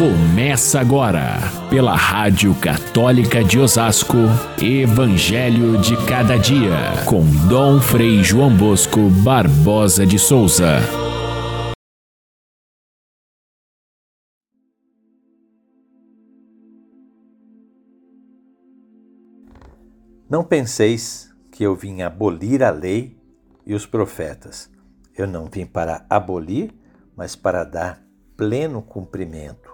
Começa agora, pela Rádio Católica de Osasco, Evangelho de Cada Dia, com Dom Frei João Bosco Barbosa de Souza. Não penseis que eu vim abolir a lei e os profetas. Eu não vim para abolir, mas para dar pleno cumprimento.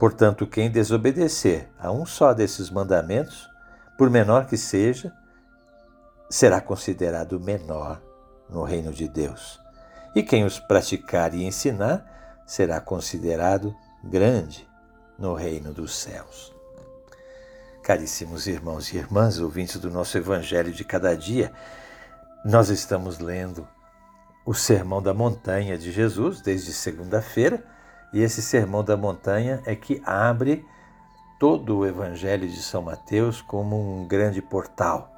Portanto, quem desobedecer a um só desses mandamentos, por menor que seja, será considerado menor no reino de Deus. E quem os praticar e ensinar será considerado grande no reino dos céus. Caríssimos irmãos e irmãs, ouvintes do nosso Evangelho de cada dia, nós estamos lendo o Sermão da Montanha de Jesus desde segunda-feira, e esse Sermão da Montanha é que abre todo o Evangelho de São Mateus como um grande portal.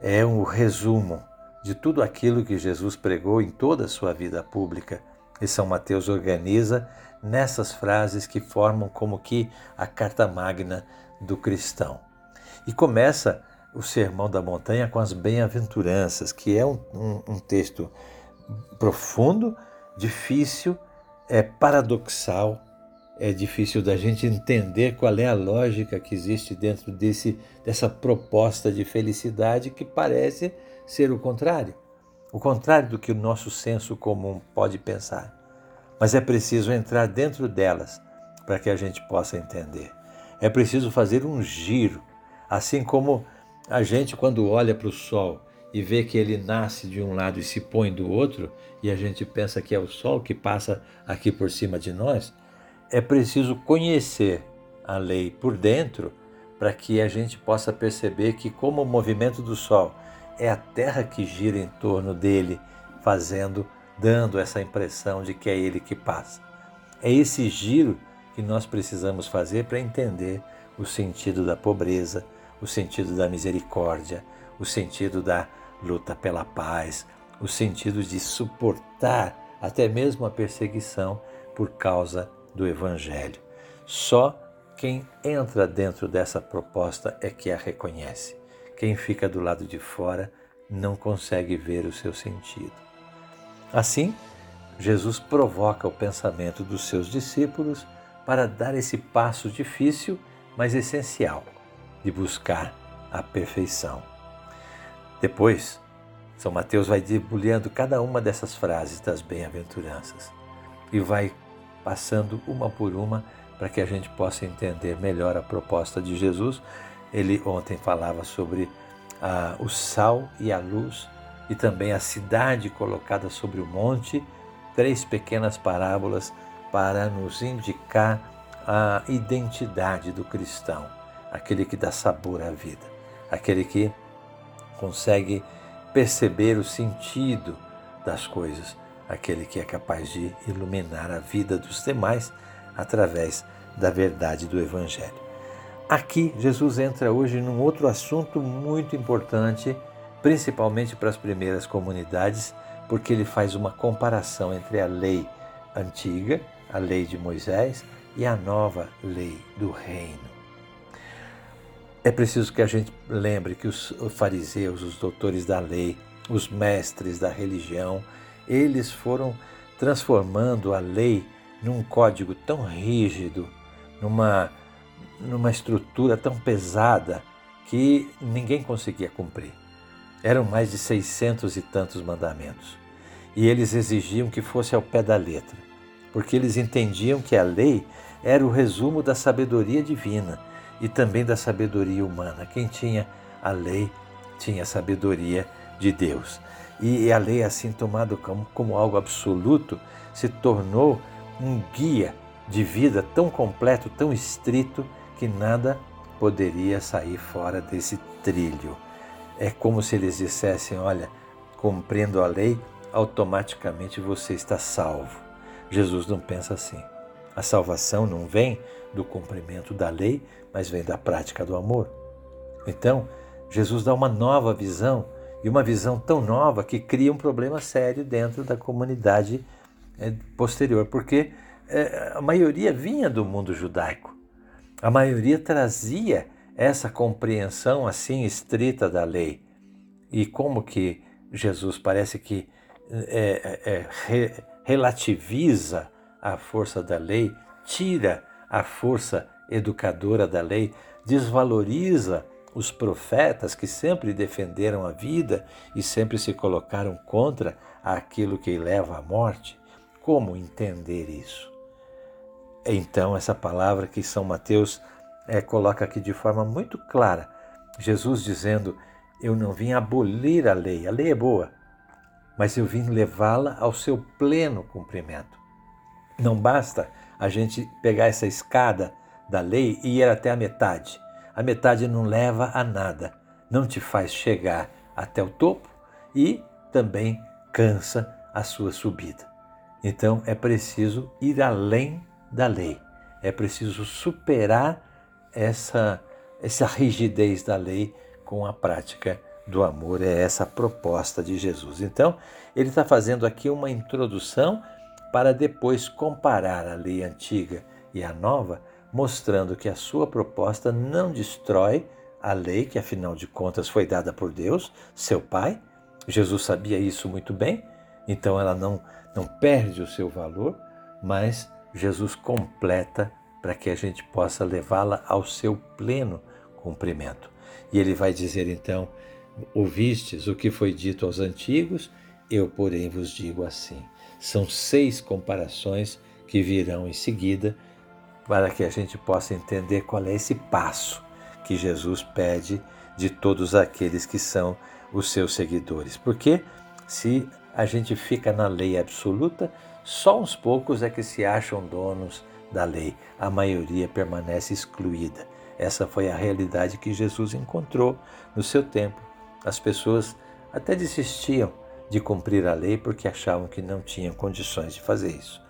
É um resumo de tudo aquilo que Jesus pregou em toda a sua vida pública. E São Mateus organiza nessas frases que formam como que a carta magna do cristão. E começa o Sermão da Montanha com as bem-aventuranças, que é um, um, um texto profundo, difícil, é paradoxal, é difícil da gente entender qual é a lógica que existe dentro desse, dessa proposta de felicidade que parece ser o contrário. O contrário do que o nosso senso comum pode pensar. Mas é preciso entrar dentro delas para que a gente possa entender. É preciso fazer um giro, assim como a gente, quando olha para o sol e vê que ele nasce de um lado e se põe do outro, e a gente pensa que é o sol que passa aqui por cima de nós, é preciso conhecer a lei por dentro para que a gente possa perceber que, como o movimento do sol é a terra que gira em torno dele, fazendo, dando essa impressão de que é ele que passa. É esse giro que nós precisamos fazer para entender o sentido da pobreza, o sentido da misericórdia, o sentido da luta pela paz, o sentido de suportar até mesmo a perseguição por causa do Evangelho. Só quem entra dentro dessa proposta é que a reconhece. Quem fica do lado de fora não consegue ver o seu sentido. Assim, Jesus provoca o pensamento dos seus discípulos para dar esse passo difícil, mas essencial, de buscar a perfeição. Depois, São Mateus vai debulhando cada uma dessas frases das bem-aventuranças e vai passando uma por uma para que a gente possa entender melhor a proposta de Jesus. Ele ontem falava sobre ah, o sal e a luz e também a cidade colocada sobre o monte, três pequenas parábolas para nos indicar a identidade do cristão, aquele que dá sabor à vida, aquele que consegue perceber o sentido das coisas, aquele que é capaz de iluminar a vida dos demais através da verdade do Evangelho. Aqui, Jesus entra hoje num outro assunto muito importante, principalmente para as primeiras comunidades, porque ele faz uma comparação entre a lei antiga, a lei de Moisés, e a nova lei do reino. É preciso que a gente lembre que os fariseus, os doutores da lei, os mestres da religião, eles foram transformando a lei num código tão rígido, numa, numa estrutura tão pesada que ninguém conseguia cumprir. Eram mais de seiscentos e tantos mandamentos. E eles exigiam que fosse ao pé da letra, porque eles entendiam que a lei era o resumo da sabedoria divina e também da sabedoria humana. Quem tinha a lei tinha a sabedoria de Deus. E a lei, assim tomada como, como algo absoluto, se tornou um guia de vida tão completo, tão estrito, que nada poderia sair fora desse trilho. É como se eles dissessem: olha, cumprindo a lei, automaticamente você está salvo. Jesus não pensa assim. A salvação não vem do cumprimento da lei, mas vem da prática do amor. Então, Jesus dá uma nova visão, e uma visão tão nova que cria um problema sério dentro da comunidade eh, posterior, porque é, a maioria vinha do mundo judaico. A maioria trazia essa compreensão assim estrita da lei. E como que Jesus parece que é, é re, relativiza a força da lei, tira a força educadora da lei, desvaloriza os profetas que sempre defenderam a vida e sempre se colocaram contra aquilo que leva à morte. Como entender isso? Então, essa palavra que São Mateus é, coloca aqui de forma muito clara, Jesus dizendo: Eu não vim abolir a lei, a lei é boa, mas eu vim levá-la ao seu pleno cumprimento. Não basta a gente pegar essa escada da lei e ir até a metade. A metade não leva a nada, não te faz chegar até o topo e também cansa a sua subida. Então é preciso ir além da lei, é preciso superar essa, essa rigidez da lei com a prática do amor. É essa a proposta de Jesus. Então, ele está fazendo aqui uma introdução para depois comparar a lei antiga e a nova, mostrando que a sua proposta não destrói a lei, que afinal de contas foi dada por Deus, seu Pai. Jesus sabia isso muito bem, então ela não, não perde o seu valor, mas Jesus completa para que a gente possa levá-la ao seu pleno cumprimento. E ele vai dizer então: Ouvistes o que foi dito aos antigos, eu, porém, vos digo assim. São seis comparações que virão em seguida para que a gente possa entender qual é esse passo que Jesus pede de todos aqueles que são os seus seguidores. Porque se a gente fica na lei absoluta, só uns poucos é que se acham donos da lei, a maioria permanece excluída. Essa foi a realidade que Jesus encontrou no seu tempo. As pessoas até desistiam de cumprir a lei porque achavam que não tinham condições de fazer isso.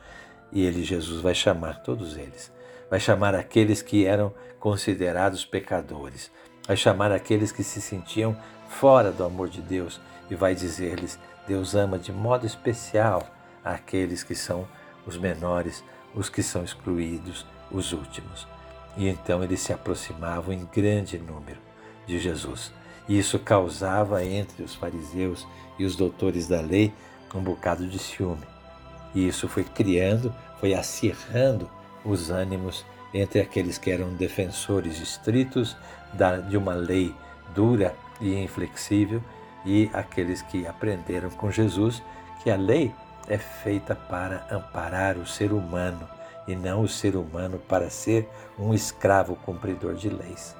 E ele, Jesus, vai chamar todos eles. Vai chamar aqueles que eram considerados pecadores. Vai chamar aqueles que se sentiam fora do amor de Deus e vai dizer-lhes: Deus ama de modo especial aqueles que são os menores, os que são excluídos, os últimos. E então eles se aproximavam em grande número de Jesus. E isso causava entre os fariseus e os doutores da lei um bocado de ciúme. E isso foi criando, foi acirrando os ânimos entre aqueles que eram defensores estritos de uma lei dura e inflexível e aqueles que aprenderam com Jesus que a lei é feita para amparar o ser humano e não o ser humano para ser um escravo cumpridor de leis.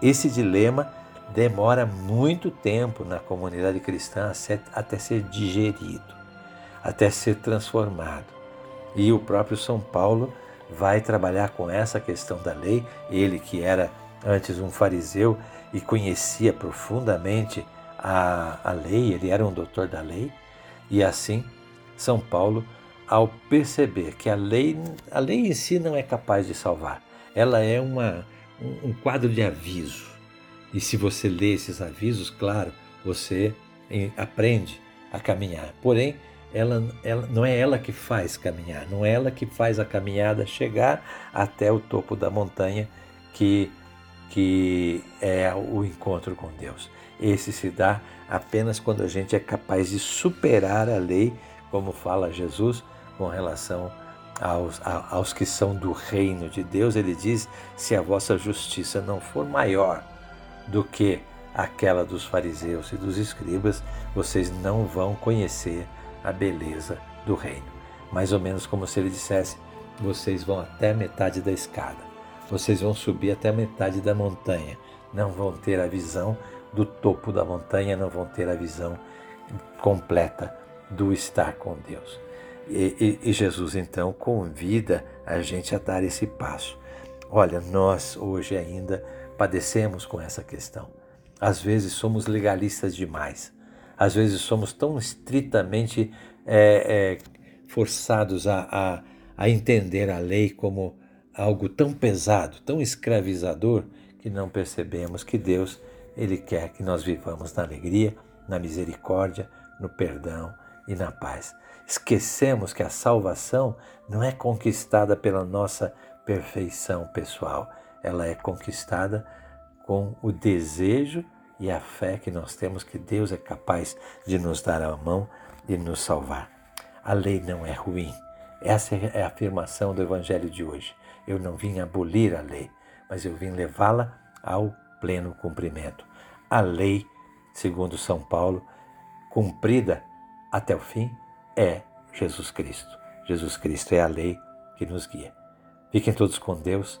Esse dilema demora muito tempo na comunidade cristã até ser digerido, até ser transformado. E o próprio São Paulo vai trabalhar com essa questão da lei, ele que era antes um fariseu e conhecia profundamente a, a lei, ele era um doutor da lei, e assim são Paulo, ao perceber que a lei, a lei em si não é capaz de salvar, ela é uma, um, um quadro de aviso. E se você lê esses avisos, claro, você aprende a caminhar. Porém, ela, ela, não é ela que faz caminhar, não é ela que faz a caminhada chegar até o topo da montanha que, que é o encontro com Deus. Esse se dá apenas quando a gente é capaz de superar a lei como fala Jesus com relação aos, aos que são do reino de Deus, ele diz: se a vossa justiça não for maior do que aquela dos fariseus e dos escribas, vocês não vão conhecer a beleza do reino. Mais ou menos como se ele dissesse: vocês vão até a metade da escada, vocês vão subir até a metade da montanha, não vão ter a visão do topo da montanha, não vão ter a visão completa do estar com Deus. E, e, e, Jesus então convida a gente a dar esse passo. Olha, nós hoje ainda padecemos com essa questão. Às vezes somos legalistas demais. Às vezes somos tão estritamente é, é, forçados a, a, a entender a lei como algo tão pesado, tão escravizador, que não percebemos que Deus ele quer que nós vivamos na alegria, na misericórdia, no perdão e na paz. Esquecemos que a salvação não é conquistada pela nossa perfeição pessoal, ela é conquistada com o desejo e a fé que nós temos que Deus é capaz de nos dar a mão e nos salvar. A lei não é ruim. Essa é a afirmação do Evangelho de hoje. Eu não vim abolir a lei, mas eu vim levá-la ao pleno cumprimento. A lei, segundo São Paulo, cumprida até o fim, é Jesus Cristo. Jesus Cristo é a lei que nos guia. Fiquem todos com Deus.